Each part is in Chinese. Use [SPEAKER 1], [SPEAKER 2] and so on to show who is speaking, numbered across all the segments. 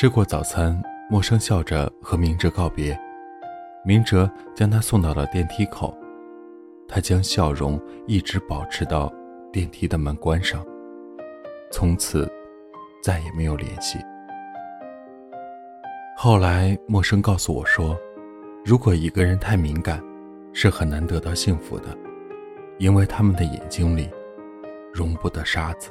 [SPEAKER 1] 吃过早餐，默生笑着和明哲告别。明哲将他送到了电梯口，他将笑容一直保持到电梯的门关上，从此再也没有联系。后来，默生告诉我说，如果一个人太敏感，是很难得到幸福的，因为他们的眼睛里容不得沙子。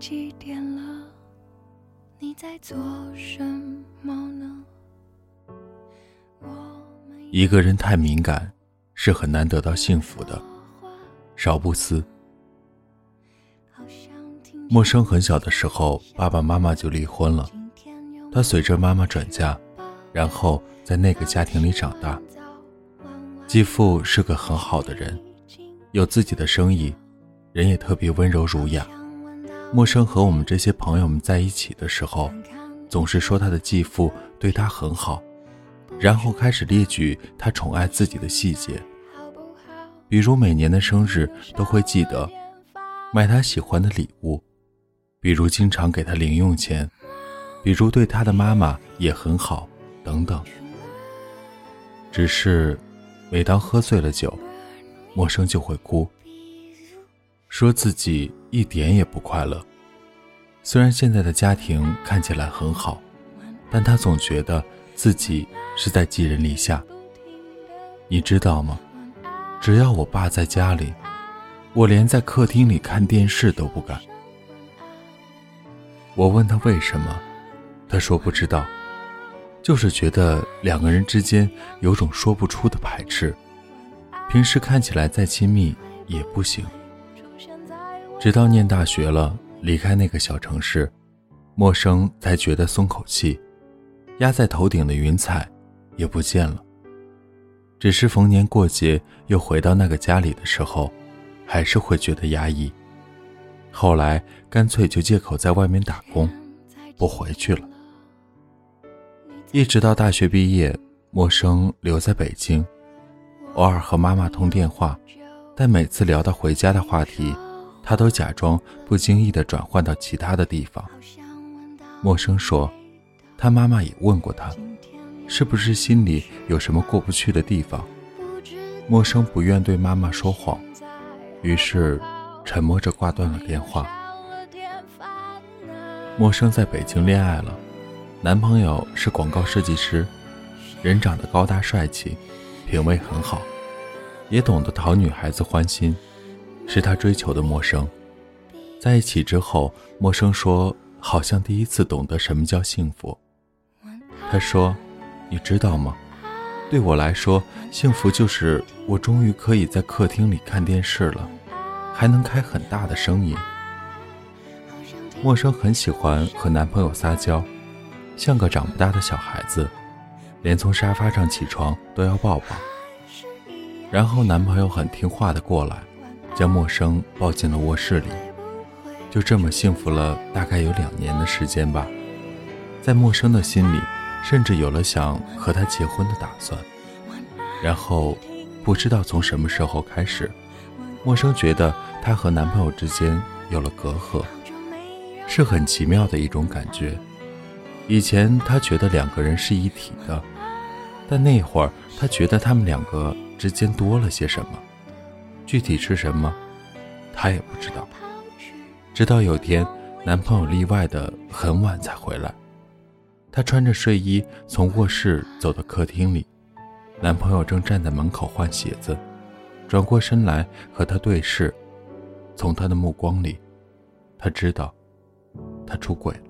[SPEAKER 1] 几点了？你在做什么呢？一个人太敏感，是很难得到幸福的。少不思。陌生很小的时候，爸爸妈妈就离婚了，他随着妈妈转嫁，然后在那个家庭里长大。继父是个很好的人，有自己的生意，人也特别温柔儒雅。陌生和我们这些朋友们在一起的时候，总是说他的继父对他很好，然后开始列举他宠爱自己的细节，比如每年的生日都会记得买他喜欢的礼物，比如经常给他零用钱，比如对他的妈妈也很好，等等。只是，每当喝醉了酒，陌生就会哭。说自己一点也不快乐。虽然现在的家庭看起来很好，但他总觉得自己是在寄人篱下。你知道吗？只要我爸在家里，我连在客厅里看电视都不敢。我问他为什么，他说不知道，就是觉得两个人之间有种说不出的排斥，平时看起来再亲密也不行。直到念大学了，离开那个小城市，陌生才觉得松口气，压在头顶的云彩也不见了。只是逢年过节又回到那个家里的时候，还是会觉得压抑。后来干脆就借口在外面打工，不回去了。一直到大学毕业，陌生留在北京，偶尔和妈妈通电话，但每次聊到回家的话题。他都假装不经意地转换到其他的地方。陌生说，他妈妈也问过他，是不是心里有什么过不去的地方。陌生不愿对妈妈说谎，于是沉默着挂断了电话。陌生在北京恋爱了，男朋友是广告设计师，人长得高大帅气，品味很好，也懂得讨女孩子欢心。是他追求的陌生，在一起之后，陌生说好像第一次懂得什么叫幸福。他说：“你知道吗？对我来说，幸福就是我终于可以在客厅里看电视了，还能开很大的声音。”陌生很喜欢和男朋友撒娇，像个长不大的小孩子，连从沙发上起床都要抱抱。然后男朋友很听话的过来。将陌生抱进了卧室里，就这么幸福了大概有两年的时间吧。在陌生的心里，甚至有了想和他结婚的打算。然后，不知道从什么时候开始，陌生觉得她和男朋友之间有了隔阂，是很奇妙的一种感觉。以前她觉得两个人是一体的，但那会儿她觉得他们两个之间多了些什么。具体是什么，她也不知道。直到有天，男朋友例外的很晚才回来，她穿着睡衣从卧室走到客厅里，男朋友正站在门口换鞋子，转过身来和她对视，从他的目光里，她知道，他出轨了。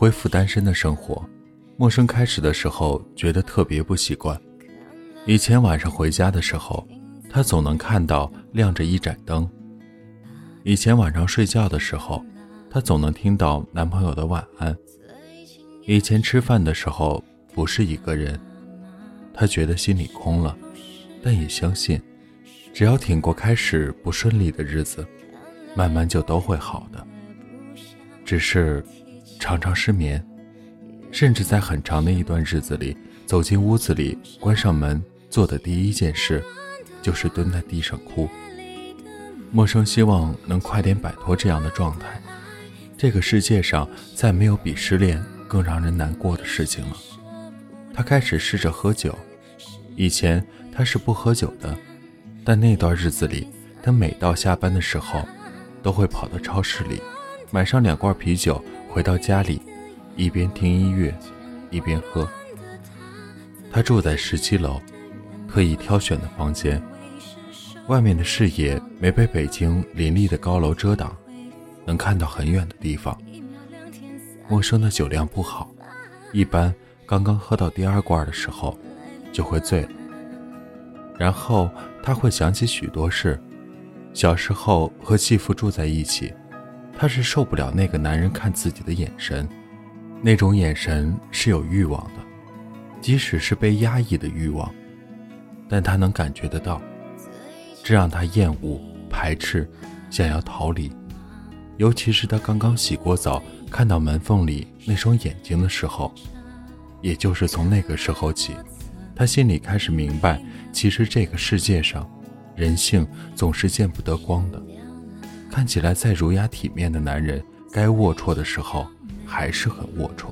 [SPEAKER 1] 恢复单身的生活，陌生开始的时候觉得特别不习惯。以前晚上回家的时候，他总能看到亮着一盏灯。以前晚上睡觉的时候，他总能听到男朋友的晚安。以前吃饭的时候不是一个人，他觉得心里空了，但也相信，只要挺过开始不顺利的日子，慢慢就都会好的。只是常常失眠，甚至在很长的一段日子里，走进屋子里，关上门。做的第一件事，就是蹲在地上哭。陌生希望能快点摆脱这样的状态。这个世界上再没有比失恋更让人难过的事情了。他开始试着喝酒，以前他是不喝酒的，但那段日子里，他每到下班的时候，都会跑到超市里，买上两罐啤酒，回到家里，一边听音乐，一边喝。他住在十七楼。特意挑选的房间，外面的视野没被北京林立的高楼遮挡，能看到很远的地方。陌生的酒量不好，一般刚刚喝到第二罐的时候就会醉。然后他会想起许多事，小时候和继父住在一起，他是受不了那个男人看自己的眼神，那种眼神是有欲望的，即使是被压抑的欲望。但他能感觉得到，这让他厌恶、排斥，想要逃离。尤其是他刚刚洗过澡，看到门缝里那双眼睛的时候，也就是从那个时候起，他心里开始明白，其实这个世界上，人性总是见不得光的。看起来再儒雅体面的男人，该龌龊的时候还是很龌龊。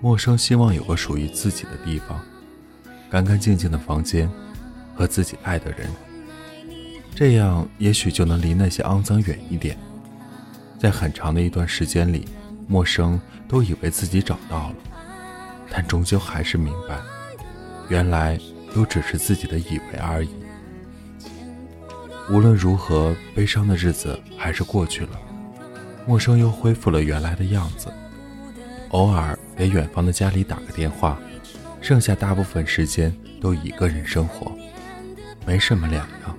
[SPEAKER 1] 陌生希望有个属于自己的地方。干干净净的房间，和自己爱的人，这样也许就能离那些肮脏远一点。在很长的一段时间里，陌生都以为自己找到了，但终究还是明白，原来都只是自己的以为而已。无论如何，悲伤的日子还是过去了，陌生又恢复了原来的样子，偶尔给远方的家里打个电话。剩下大部分时间都一个人生活，没什么两样。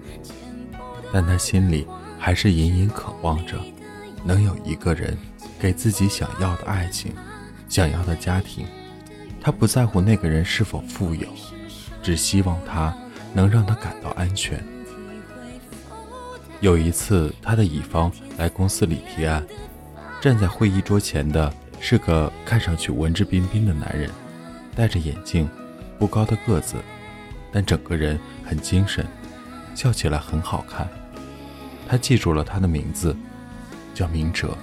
[SPEAKER 1] 但他心里还是隐隐渴望着，能有一个人给自己想要的爱情，想要的家庭。他不在乎那个人是否富有，只希望他能让他感到安全。有一次，他的乙方来公司里提案，站在会议桌前的是个看上去文质彬彬的男人。戴着眼镜，不高的个子，但整个人很精神，笑起来很好看。他记住了他的名字，叫明哲。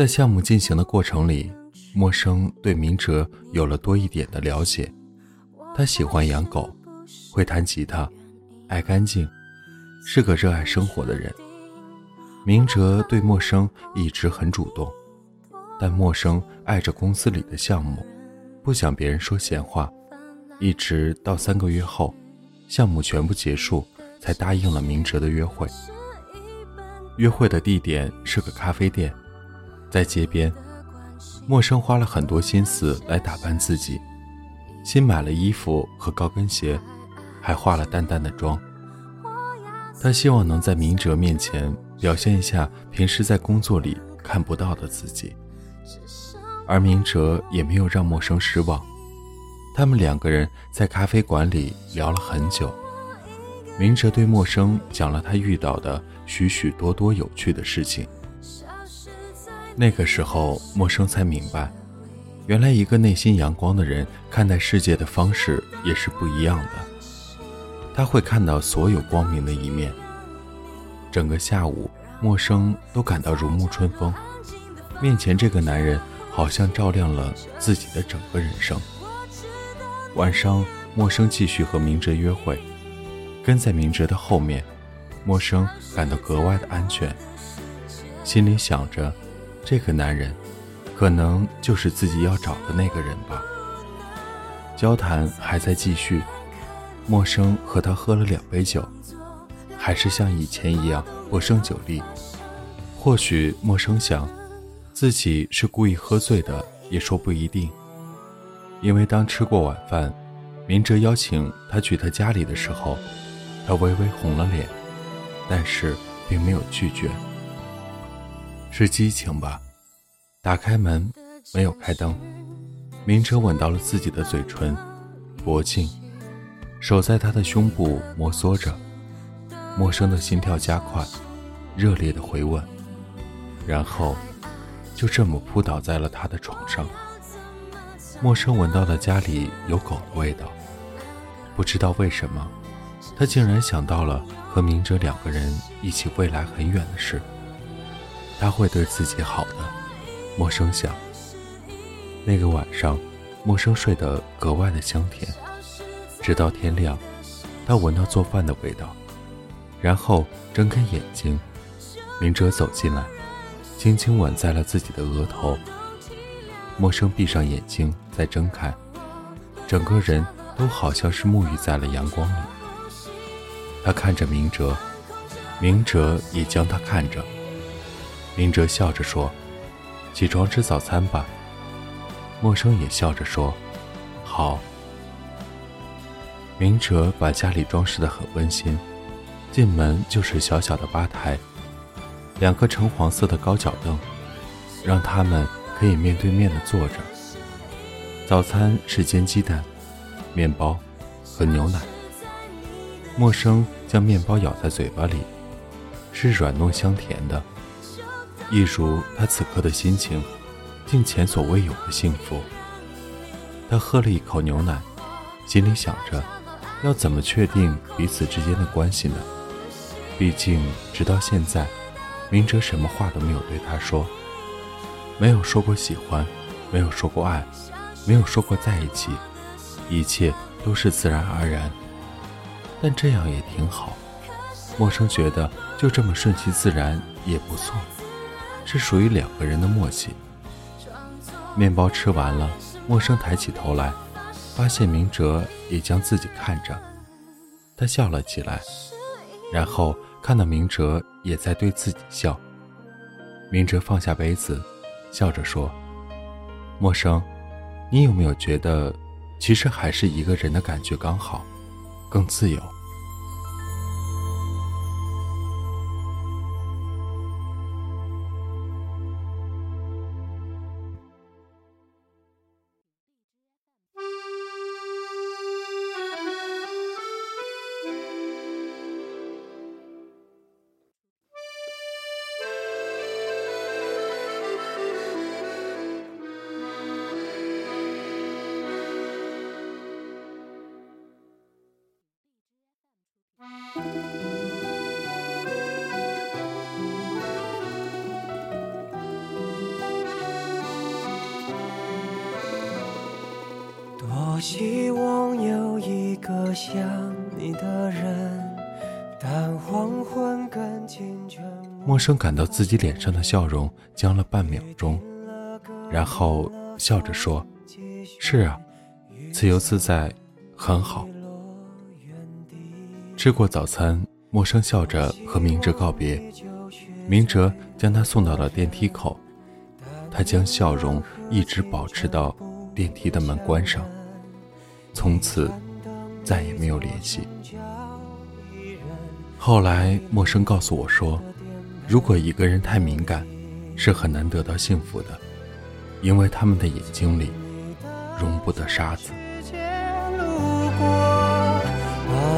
[SPEAKER 1] 在项目进行的过程里，陌生对明哲有了多一点的了解。他喜欢养狗，会弹吉他，爱干净，是个热爱生活的人。明哲对陌生一直很主动，但陌生爱着公司里的项目，不想别人说闲话，一直到三个月后，项目全部结束，才答应了明哲的约会。约会的地点是个咖啡店。在街边，陌生花了很多心思来打扮自己，新买了衣服和高跟鞋，还化了淡淡的妆。他希望能在明哲面前表现一下平时在工作里看不到的自己，而明哲也没有让陌生失望。他们两个人在咖啡馆里聊了很久，明哲对陌生讲了他遇到的许许多多有趣的事情。那个时候，陌生才明白，原来一个内心阳光的人看待世界的方式也是不一样的。他会看到所有光明的一面。整个下午，陌生都感到如沐春风。面前这个男人好像照亮了自己的整个人生。晚上，陌生继续和明哲约会，跟在明哲的后面，陌生感到格外的安全，心里想着，这个男人，可能就是自己要找的那个人吧。交谈还在继续，陌生和他喝了两杯酒，还是像以前一样不胜酒力。或许陌生想。自己是故意喝醉的，也说不一定。因为当吃过晚饭，明哲邀请他去他家里的时候，他微微红了脸，但是并没有拒绝。是激情吧？打开门，没有开灯，明哲吻到了自己的嘴唇、脖颈，手在他的胸部摩挲着，陌生的心跳加快，热烈的回吻，然后。就这么扑倒在了他的床上。陌生闻到了家里有狗的味道，不知道为什么，他竟然想到了和明哲两个人一起未来很远的事。他会对自己好的，陌生想。那个晚上，陌生睡得格外的香甜，直到天亮，他闻到做饭的味道，然后睁开眼睛，明哲走进来。轻轻吻在了自己的额头。陌生闭上眼睛，再睁开，整个人都好像是沐浴在了阳光里。他看着明哲，明哲也将他看着。明哲笑着说：“起床吃早餐吧。”陌生也笑着说：“好。”明哲把家里装饰得很温馨，进门就是小小的吧台。两个橙黄色的高脚凳，让他们可以面对面的坐着。早餐是煎鸡蛋、面包和牛奶。陌生将面包咬在嘴巴里，是软糯香甜的，一如他此刻的心情，竟前所未有的幸福。他喝了一口牛奶，心里想着，要怎么确定彼此之间的关系呢？毕竟直到现在。明哲什么话都没有对他说，没有说过喜欢，没有说过爱，没有说过在一起，一切都是自然而然。但这样也挺好。陌生觉得就这么顺其自然也不错，是属于两个人的默契。面包吃完了，陌生抬起头来，发现明哲也将自己看着，他笑了起来，然后。看到明哲也在对自己笑，明哲放下杯子，笑着说：“陌生，你有没有觉得，其实还是一个人的感觉刚好，更自由？”多希望有一个像你的人，但黄昏更近陌生感到自己脸上的笑容僵了半秒钟，然后笑着说：“是啊，自由自在，很好。”吃过早餐，陌生笑着和明哲告别。明哲将他送到了电梯口，他将笑容一直保持到电梯的门关上，从此再也没有联系。后来，陌生告诉我说，如果一个人太敏感，是很难得到幸福的，因为他们的眼睛里容不得沙子。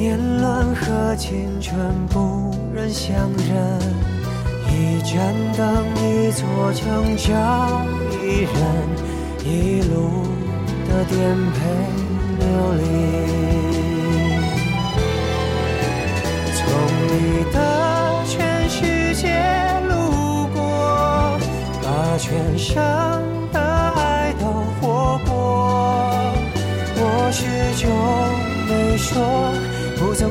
[SPEAKER 1] 年轮和青春不忍相认，一盏灯，一座城，找一人，一路的颠沛流离。从你的全世界路过，把全生的爱都活过，我始终。没说，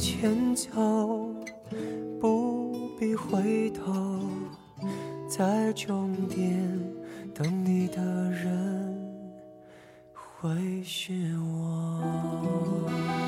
[SPEAKER 1] 前走，不必回头，在终点等你的人会是我。